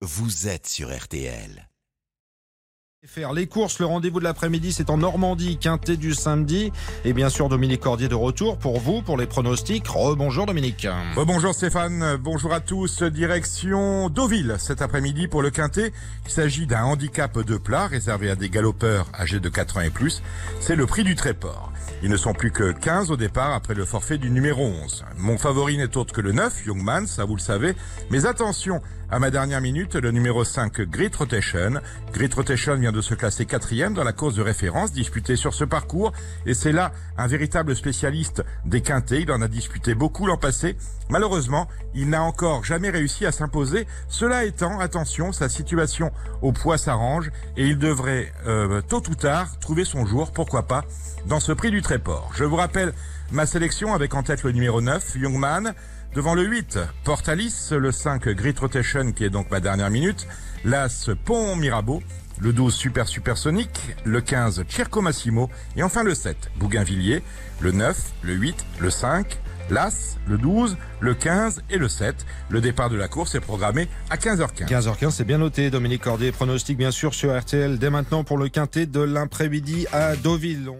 vous êtes sur RTL. Faire les courses, le rendez-vous de l'après-midi, c'est en Normandie, quintet du samedi. Et bien sûr, Dominique Cordier de retour pour vous, pour les pronostics. Rebonjour Dominique. Bonjour Stéphane, bonjour à tous. Direction Deauville cet après-midi pour le quintet. Il s'agit d'un handicap de plat réservé à des galopeurs âgés de 4 ans et plus. C'est le prix du tréport. Ils ne sont plus que 15 au départ après le forfait du numéro 11. Mon favori n'est autre que le 9, Youngman, ça vous le savez. Mais attention, à ma dernière minute, le numéro 5, Grit Rotation. Grit Rotation vient de se classer quatrième dans la course de référence disputée sur ce parcours. Et c'est là un véritable spécialiste des quintés. Il en a disputé beaucoup l'an passé. Malheureusement, il n'a encore jamais réussi à s'imposer. Cela étant, attention, sa situation au poids s'arrange et il devrait, euh, tôt ou tard, trouver son jour, pourquoi pas, dans ce prix du Tréport. Je vous rappelle ma sélection avec en tête le numéro 9, Youngman. Devant le 8, Portalis, le 5, Grit Rotation, qui est donc ma dernière minute, l'As, Pont Mirabeau, le 12, Super Supersonic, le 15, Circo Massimo, et enfin le 7, Bougainvilliers, le 9, le 8, le 5, l'As, le 12, le 15 et le 7. Le départ de la course est programmé à 15h15. 15h15, c'est bien noté. Dominique Cordier, pronostic bien sûr sur RTL dès maintenant pour le quintet de l'après-midi à Deauville.